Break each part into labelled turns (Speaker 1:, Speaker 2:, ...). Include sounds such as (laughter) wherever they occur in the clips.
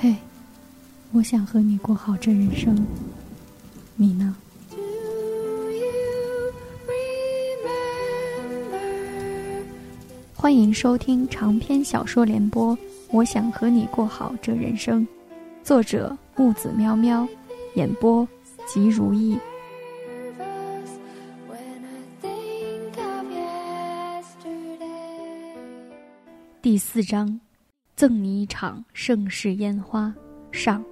Speaker 1: 嘿，我想和你过好这人生，你呢？欢迎收听长篇小说联播《我想和你过好这人生》，作者木子喵喵，演播吉如意。第四章，赠你一场盛世烟花。上。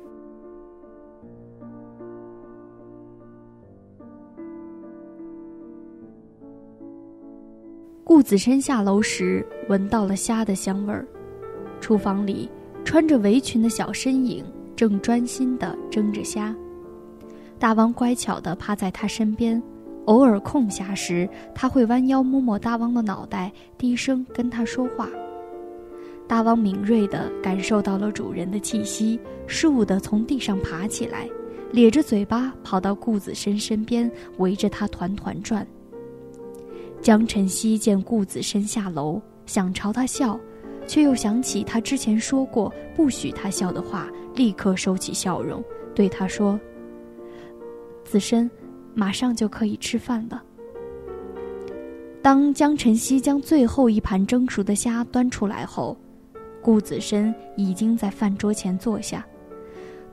Speaker 1: 顾子琛下楼时闻到了虾的香味儿，厨房里穿着围裙的小身影正专心地蒸着虾，大汪乖巧地趴在他身边，偶尔空暇时，他会弯腰摸摸大汪的脑袋，低声跟他说话。大汪敏锐地感受到了主人的气息，倏地从地上爬起来，咧着嘴巴跑到顾子深身边，围着他团团转。江晨曦见顾子深下楼，想朝他笑，却又想起他之前说过不许他笑的话，立刻收起笑容，对他说：“子申，马上就可以吃饭了。”当江晨曦将最后一盘蒸熟的虾端出来后，顾子申已经在饭桌前坐下，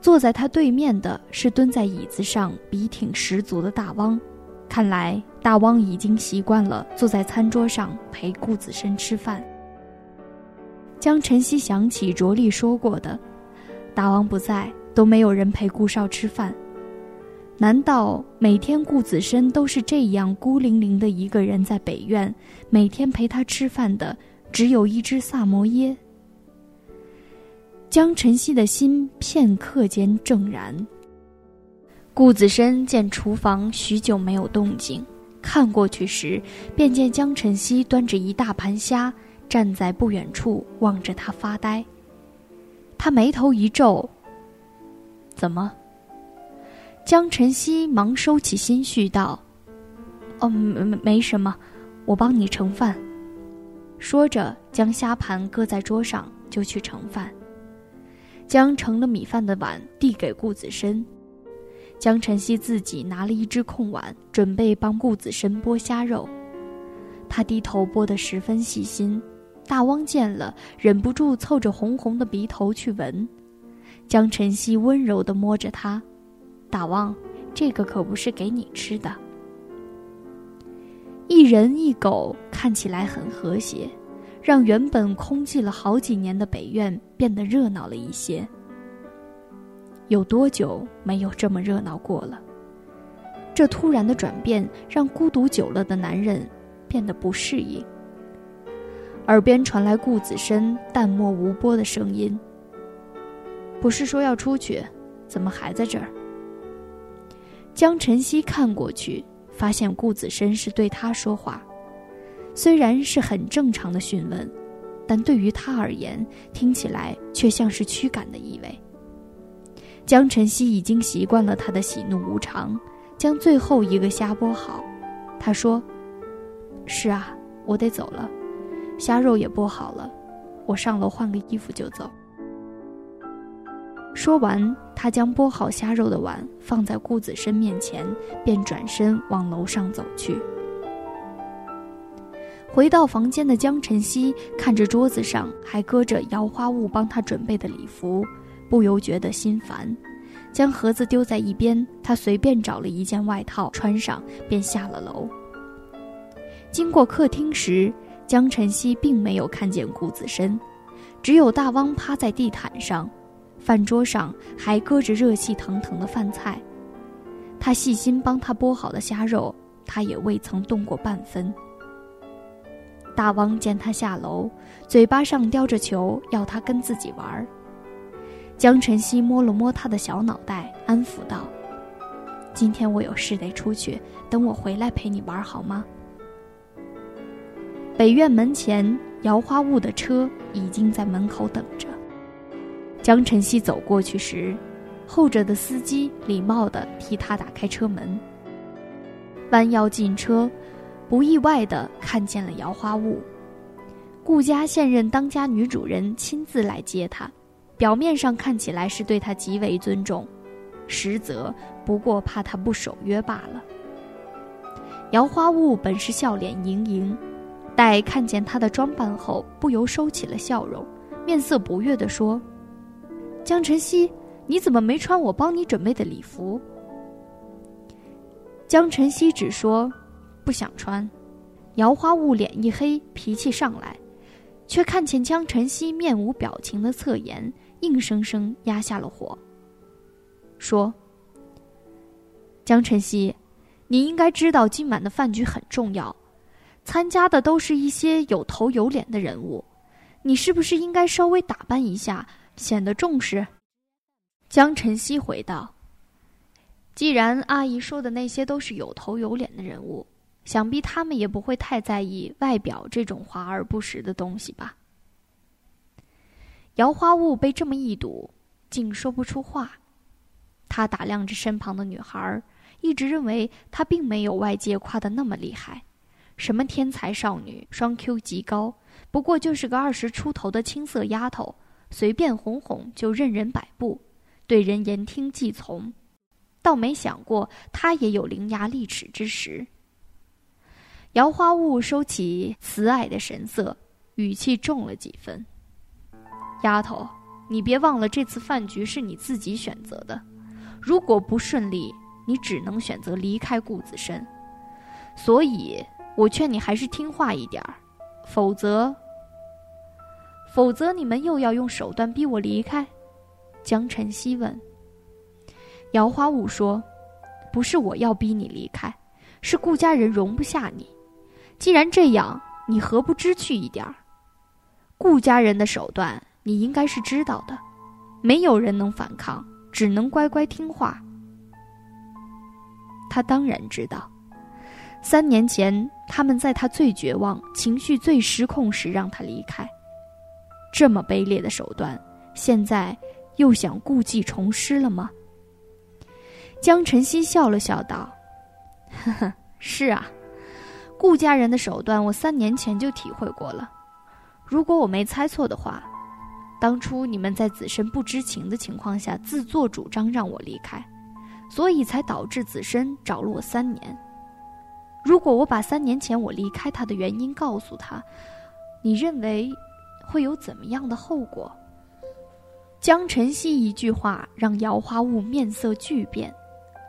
Speaker 1: 坐在他对面的是蹲在椅子上笔挺十足的大汪。看来大汪已经习惯了坐在餐桌上陪顾子申吃饭。江晨曦想起卓丽说过的，大汪不在都没有人陪顾少吃饭，难道每天顾子申都是这样孤零零的一个人在北院？每天陪他吃饭的只有一只萨摩耶。江晨曦的心片刻间怔然。顾子深见厨房许久没有动静，看过去时，便见江晨曦端着一大盘虾，站在不远处望着他发呆。他眉头一皱：“怎么？”江晨曦忙收起心绪道：“哦，没没什么，我帮你盛饭。”说着，将虾盘搁在桌上，就去盛饭，将盛了米饭的碗递给顾子深。江晨曦自己拿了一只空碗，准备帮顾子申剥虾肉。他低头剥得十分细心。大汪见了，忍不住凑着红红的鼻头去闻。江晨曦温柔地摸着他：“大汪，这个可不是给你吃的。”一人一狗看起来很和谐，让原本空寂了好几年的北院变得热闹了一些。有多久没有这么热闹过了？这突然的转变让孤独久了的男人变得不适应。耳边传来顾子深淡漠无波的声音：“不是说要出去，怎么还在这儿？”江晨曦看过去，发现顾子深是对他说话，虽然是很正常的询问，但对于他而言，听起来却像是驱赶的意味。江晨曦已经习惯了他的喜怒无常，将最后一个虾剥好。他说：“是啊，我得走了，虾肉也剥好了，我上楼换个衣服就走。”说完，他将剥好虾肉的碗放在顾子深面前，便转身往楼上走去。回到房间的江晨曦看着桌子上还搁着姚花雾帮他准备的礼服。不由觉得心烦，将盒子丢在一边。他随便找了一件外套穿上，便下了楼。经过客厅时，江晨曦并没有看见顾子深，只有大汪趴在地毯上，饭桌上还搁着热气腾腾的饭菜。他细心帮他剥好的虾肉，他也未曾动过半分。大汪见他下楼，嘴巴上叼着球，要他跟自己玩。江晨曦摸了摸他的小脑袋，安抚道：“今天我有事得出去，等我回来陪你玩好吗？”北院门前，姚花雾的车已经在门口等着。江晨曦走过去时，后者的司机礼貌地替他打开车门。弯腰进车，不意外地看见了姚花雾。顾家现任当家女主人亲自来接他。表面上看起来是对他极为尊重，实则不过怕他不守约罢了。姚花雾本是笑脸盈盈，待看见他的装扮后，不由收起了笑容，面色不悦地说：“江晨曦，你怎么没穿我帮你准备的礼服？”江晨曦只说：“不想穿。”姚花雾脸一黑，脾气上来，却看见江晨曦面无表情的侧颜。硬生生压下了火，说：“江晨曦，你应该知道今晚的饭局很重要，参加的都是一些有头有脸的人物，你是不是应该稍微打扮一下，显得重视？”江晨曦回道：“既然阿姨说的那些都是有头有脸的人物，想必他们也不会太在意外表这种华而不实的东西吧。”姚花雾被这么一堵，竟说不出话。他打量着身旁的女孩，一直认为她并没有外界夸的那么厉害，什么天才少女、双 Q 极高，不过就是个二十出头的青涩丫头，随便哄哄就任人摆布，对人言听计从。倒没想过她也有伶牙俐齿之时。姚花雾收起慈爱的神色，语气重了几分。丫头，你别忘了，这次饭局是你自己选择的。如果不顺利，你只能选择离开顾子深。所以，我劝你还是听话一点儿，否则，否则你们又要用手段逼我离开。江晨曦问。姚花雾说：“不是我要逼你离开，是顾家人容不下你。既然这样，你何不知趣一点儿？顾家人的手段。”你应该是知道的，没有人能反抗，只能乖乖听话。他当然知道，三年前他们在他最绝望、情绪最失控时让他离开，这么卑劣的手段，现在又想故技重施了吗？江晨曦笑了笑道：“ (laughs) 呵呵，是啊，顾家人的手段，我三年前就体会过了。如果我没猜错的话。”当初你们在子申不知情的情况下自作主张让我离开，所以才导致子申找了我三年。如果我把三年前我离开他的原因告诉他，你认为会有怎么样的后果？江晨曦一句话让姚花雾面色巨变，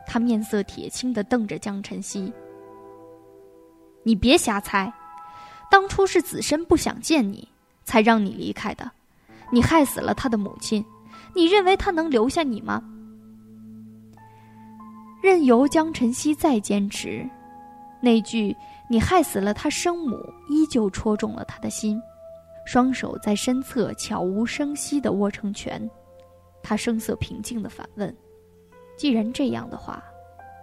Speaker 1: 他面色铁青的瞪着江晨曦：“你别瞎猜，当初是子申不想见你，才让你离开的。”你害死了他的母亲，你认为他能留下你吗？任由江晨曦再坚持，那句“你害死了他生母”依旧戳中了他的心，双手在身侧悄无声息地握成拳。他声色平静地反问：“既然这样的话，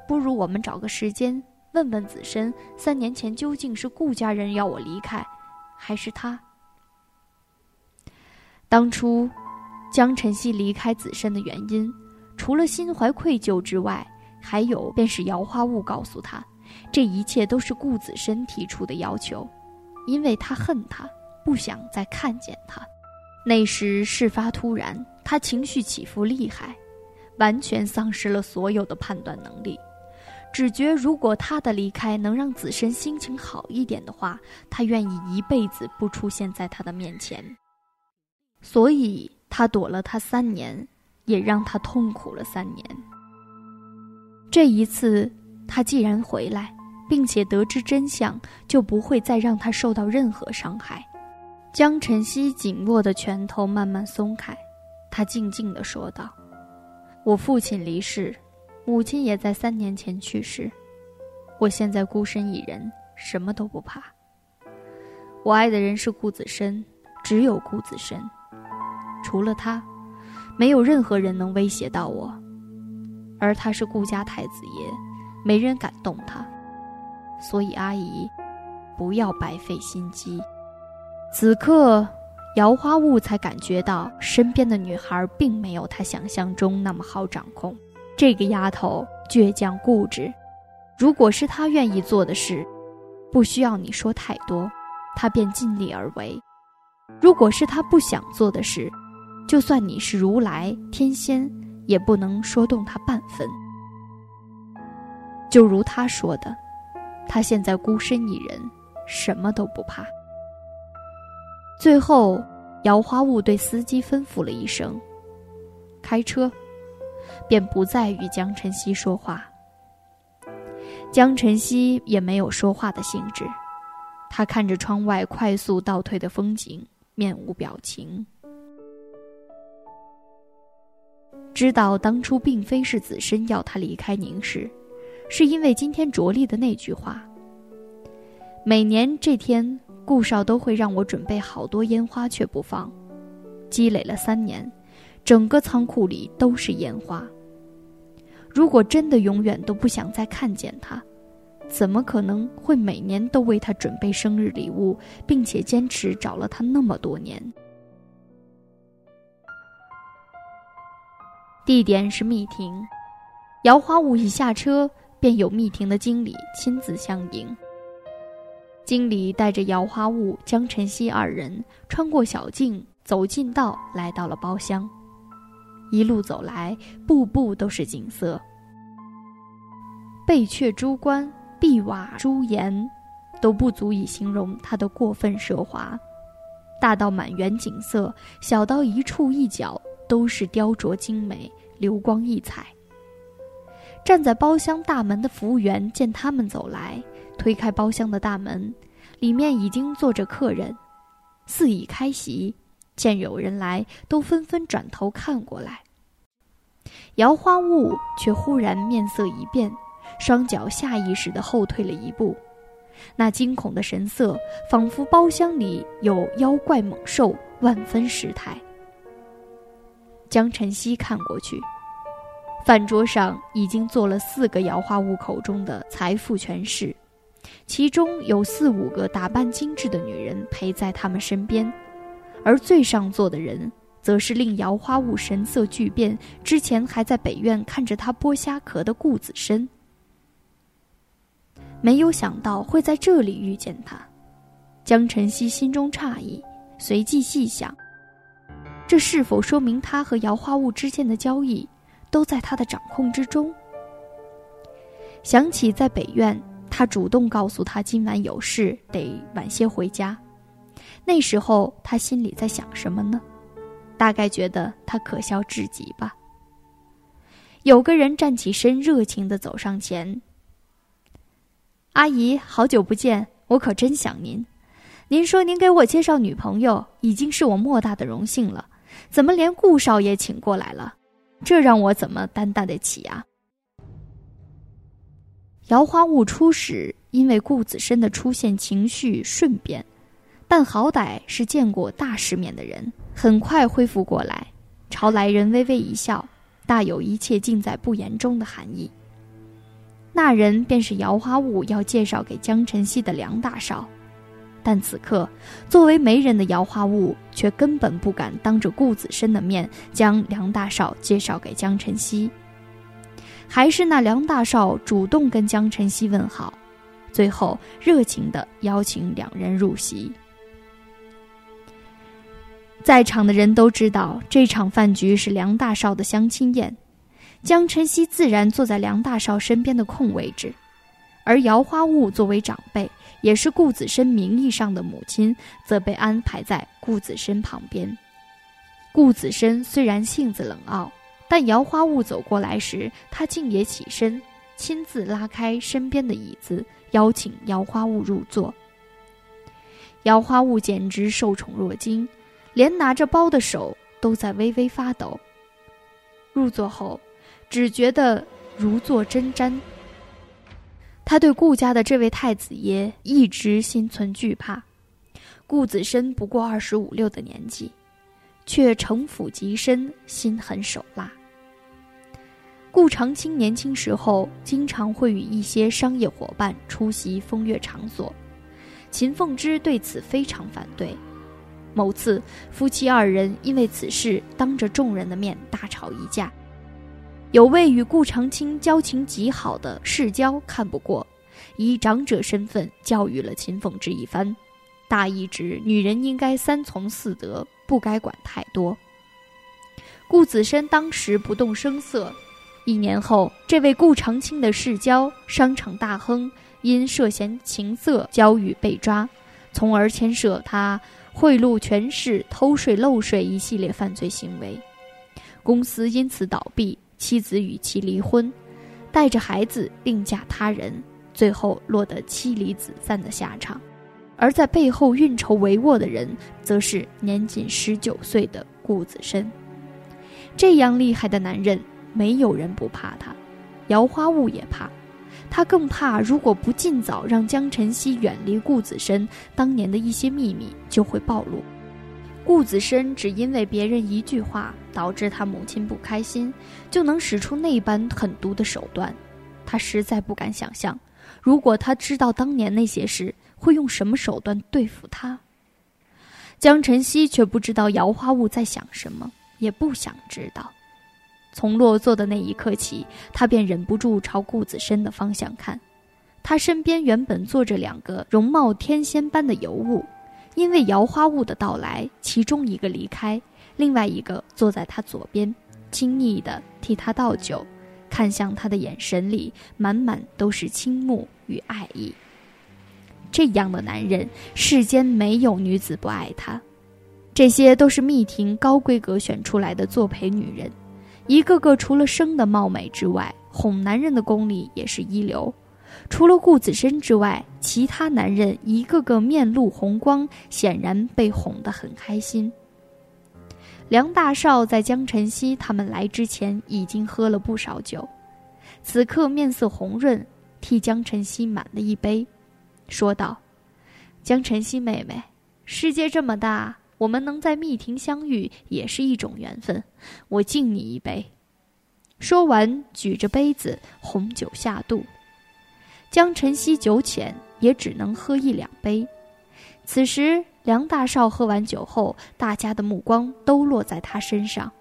Speaker 1: 不如我们找个时间问问子申，三年前究竟是顾家人要我离开，还是他？”当初，江晨曦离开子申的原因，除了心怀愧疚之外，还有便是姚花雾告诉他，这一切都是顾子申提出的要求，因为他恨他，不想再看见他。那时事发突然，他情绪起伏厉害，完全丧失了所有的判断能力，只觉如果他的离开能让子申心情好一点的话，他愿意一辈子不出现在他的面前。所以他躲了他三年，也让他痛苦了三年。这一次，他既然回来，并且得知真相，就不会再让他受到任何伤害。江晨曦紧握的拳头慢慢松开，他静静地说道：“我父亲离世，母亲也在三年前去世，我现在孤身一人，什么都不怕。我爱的人是顾子深，只有顾子深。”除了他，没有任何人能威胁到我，而他是顾家太子爷，没人敢动他，所以阿姨，不要白费心机。此刻，姚花雾才感觉到身边的女孩并没有她想象中那么好掌控。这个丫头倔强固执，如果是她愿意做的事，不需要你说太多，她便尽力而为；如果是她不想做的事，就算你是如来天仙，也不能说动她半分。就如他说的，他现在孤身一人，什么都不怕。最后，姚花雾对司机吩咐了一声：“开车。”便不再与江晨曦说话。江晨曦也没有说话的兴致，他看着窗外快速倒退的风景，面无表情。知道当初并非是子申要他离开宁氏，是因为今天着力的那句话。每年这天，顾少都会让我准备好多烟花，却不放，积累了三年，整个仓库里都是烟花。如果真的永远都不想再看见他，怎么可能会每年都为他准备生日礼物，并且坚持找了他那么多年？地点是密庭，姚花雾一下车，便有密庭的经理亲自相迎。经理带着姚花雾、江晨曦二人穿过小径，走近道，来到了包厢。一路走来，步步都是景色。贝阙珠冠、碧瓦朱檐，都不足以形容它的过分奢华。大到满园景色，小到一处一角，都是雕琢精美、流光溢彩。站在包厢大门的服务员见他们走来，推开包厢的大门，里面已经坐着客人，肆意开席。见有人来，都纷纷转头看过来。姚花雾却忽然面色一变。双脚下意识地后退了一步，那惊恐的神色，仿佛包厢里有妖怪猛兽，万分失态。江晨曦看过去，饭桌上已经坐了四个姚花雾口中的财富权势，其中有四五个打扮精致的女人陪在他们身边，而最上座的人，则是令姚花雾神色巨变，之前还在北院看着他剥虾壳的顾子深。没有想到会在这里遇见他，江晨曦心中诧异，随即细想：这是否说明他和姚花雾之间的交易都在他的掌控之中？想起在北院，他主动告诉他今晚有事得晚些回家，那时候他心里在想什么呢？大概觉得他可笑至极吧。有个人站起身，热情地走上前。阿姨，好久不见，我可真想您。您说您给我介绍女朋友，已经是我莫大的荣幸了，怎么连顾少爷请过来了？这让我怎么担待得起啊？姚花雾初时因为顾子深的出现，情绪瞬变，但好歹是见过大世面的人，很快恢复过来，朝来人微微一笑，大有一切尽在不言中的含义。那人便是姚花雾要介绍给江晨曦的梁大少，但此刻作为媒人的姚花雾却根本不敢当着顾子深的面将梁大少介绍给江晨曦。还是那梁大少主动跟江晨曦问好，最后热情地邀请两人入席。在场的人都知道，这场饭局是梁大少的相亲宴。江晨曦自然坐在梁大少身边的空位置，而姚花雾作为长辈，也是顾子深名义上的母亲，则被安排在顾子深旁边。顾子深虽然性子冷傲，但姚花雾走过来时，他竟也起身，亲自拉开身边的椅子，邀请姚花雾入座。姚花雾简直受宠若惊，连拿着包的手都在微微发抖。入座后。只觉得如坐针毡。他对顾家的这位太子爷一直心存惧怕。顾子深不过二十五六的年纪，却城府极深，心狠手辣。顾长青年轻时候经常会与一些商业伙伴出席风月场所，秦凤芝对此非常反对。某次，夫妻二人因为此事当着众人的面大吵一架。有位与顾长青交情极好的世交看不过，以长者身份教育了秦凤芝一番，大意指女人应该三从四德，不该管太多。顾子深当时不动声色。一年后，这位顾长青的世交商场大亨因涉嫌情色交易被抓，从而牵涉他贿赂权势、偷税漏税一系列犯罪行为，公司因此倒闭，妻子与其离婚，带着孩子另嫁他人，最后落得妻离子散的下场。而在背后运筹帷幄的人，则是年仅十九岁的顾子深。这样厉害的男人，没有人不怕他，姚花雾也怕，他更怕，如果不尽早让江晨曦远离顾子深，当年的一些秘密就会暴露。顾子深只因为别人一句话导致他母亲不开心，就能使出那般狠毒的手段，他实在不敢想象，如果他知道当年那些事。会用什么手段对付他？江晨曦却不知道姚花雾在想什么，也不想知道。从落座的那一刻起，他便忍不住朝顾子深的方向看。他身边原本坐着两个容貌天仙般的尤物，因为姚花雾的到来，其中一个离开，另外一个坐在他左边，亲昵地替他倒酒，看向他的眼神里满满都是倾慕与爱意。这样的男人，世间没有女子不爱他。这些都是密庭高规格选出来的作陪女人，一个个除了生的貌美之外，哄男人的功力也是一流。除了顾子深之外，其他男人一个个面露红光，显然被哄得很开心。梁大少在江晨曦他们来之前已经喝了不少酒，此刻面色红润，替江晨曦满了一杯。说道：“江晨曦妹妹，世界这么大，我们能在密庭相遇也是一种缘分。我敬你一杯。”说完，举着杯子，红酒下肚。江晨曦酒浅，也只能喝一两杯。此时，梁大少喝完酒后，大家的目光都落在他身上。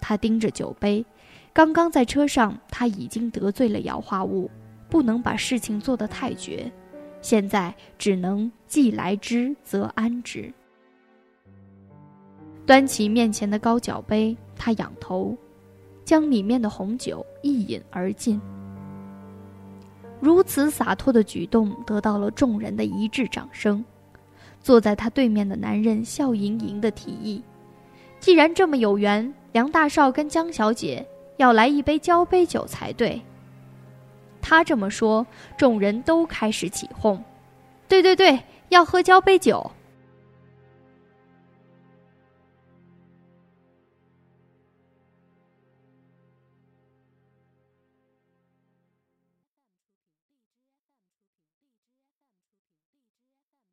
Speaker 1: 他盯着酒杯，刚刚在车上，他已经得罪了姚化物，不能把事情做得太绝。现在只能既来之则安之。端起面前的高脚杯，他仰头，将里面的红酒一饮而尽。如此洒脱的举动得到了众人的一致掌声。坐在他对面的男人笑盈盈的提议：“既然这么有缘，梁大少跟江小姐要来一杯交杯酒才对。”他这么说，众人都开始起哄：“对对对，要喝交杯酒。”